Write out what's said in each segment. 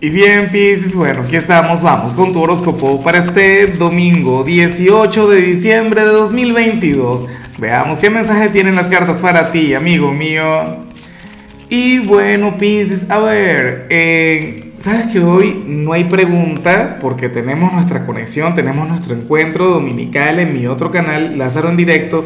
Y bien, Pisces, bueno, aquí estamos, vamos con tu horóscopo para este domingo 18 de diciembre de 2022. Veamos qué mensaje tienen las cartas para ti, amigo mío. Y bueno, Pisces, a ver, eh, sabes que hoy no hay pregunta porque tenemos nuestra conexión, tenemos nuestro encuentro dominical en mi otro canal, Lázaro en directo.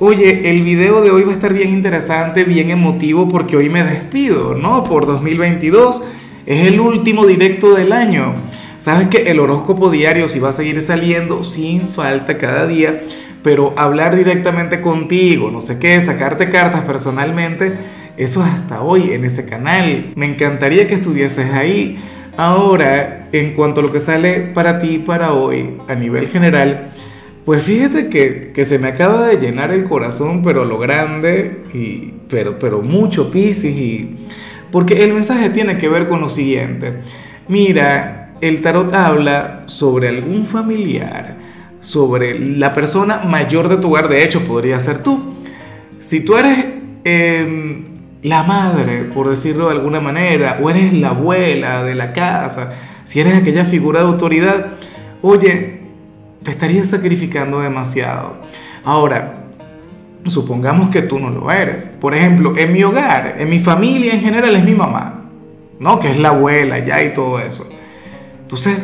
Oye, el video de hoy va a estar bien interesante, bien emotivo porque hoy me despido, ¿no? Por 2022 es el último directo del año. Sabes que el horóscopo diario sí va a seguir saliendo sin falta cada día, pero hablar directamente contigo, no sé qué, sacarte cartas personalmente, eso es hasta hoy en ese canal. Me encantaría que estuvieses ahí. Ahora, en cuanto a lo que sale para ti para hoy, a nivel general, pues fíjate que, que, se me acaba de llenar el corazón, pero lo grande, y, pero, pero mucho Piscis y porque el mensaje tiene que ver con lo siguiente. Mira, el tarot habla sobre algún familiar, sobre la persona mayor de tu hogar, de hecho podría ser tú. Si tú eres em, la madre, por decirlo de alguna manera, o eres la abuela de la casa, si eres aquella figura de autoridad, oye, te estarías sacrificando demasiado. Ahora, Supongamos que tú no lo eres. Por ejemplo, en mi hogar, en mi familia en general es mi mamá, ¿no? Que es la abuela ya y todo eso. Entonces,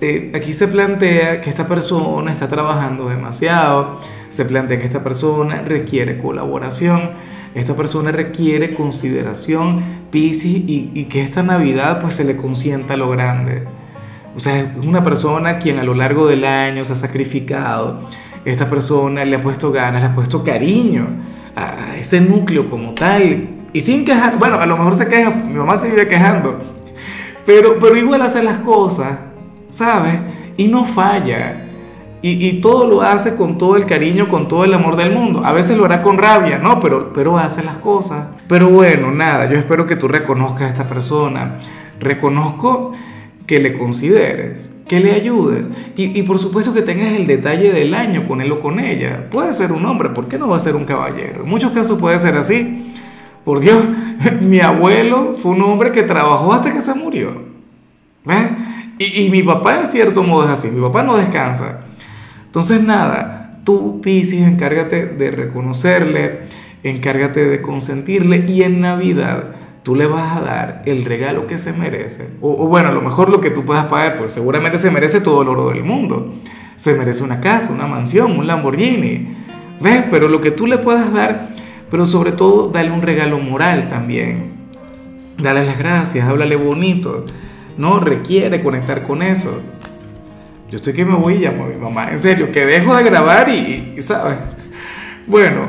eh, aquí se plantea que esta persona está trabajando demasiado, se plantea que esta persona requiere colaboración, esta persona requiere consideración, Piscis, y, y que esta Navidad pues se le consienta lo grande. O sea, es una persona quien a lo largo del año se ha sacrificado, esta persona le ha puesto ganas, le ha puesto cariño a ese núcleo como tal. Y sin quejar, bueno, a lo mejor se queja, mi mamá se vive quejando, pero, pero igual hace las cosas, ¿sabes? Y no falla. Y, y, todo lo hace con todo el cariño, con todo el amor del mundo. A veces lo hará con rabia, ¿no? Pero, pero hace las cosas. Pero bueno, nada, yo espero que tú reconozcas a esta persona. Reconozco que le consideres, que le ayudes y, por supuesto que tengas el detalle del año con con ella. Puede ser un hombre, ¿por qué no va a ser un caballero? En muchos casos puede ser así. Por Dios, mi abuelo fue un hombre que trabajó hasta que se murió. ¿Ves? Y, y mi papá en cierto modo es así, mi papá no descansa. Entonces nada, tú Pisces encárgate de reconocerle, encárgate de consentirle y en Navidad tú le vas a dar el regalo que se merece. O, bueno, a lo mejor lo que tú puedas pagar, pues seguramente se merece todo el oro del mundo. Se merece una casa, una mansión, un Lamborghini. ¿Ves? Pero lo que tú le puedas dar, pero sobre todo dale un regalo moral también. Dale las gracias, háblale bonito. No requiere conectar con eso. Yo estoy que me voy y llamo a mi mamá. En serio, que dejo de grabar y, y ¿sabes? Bueno,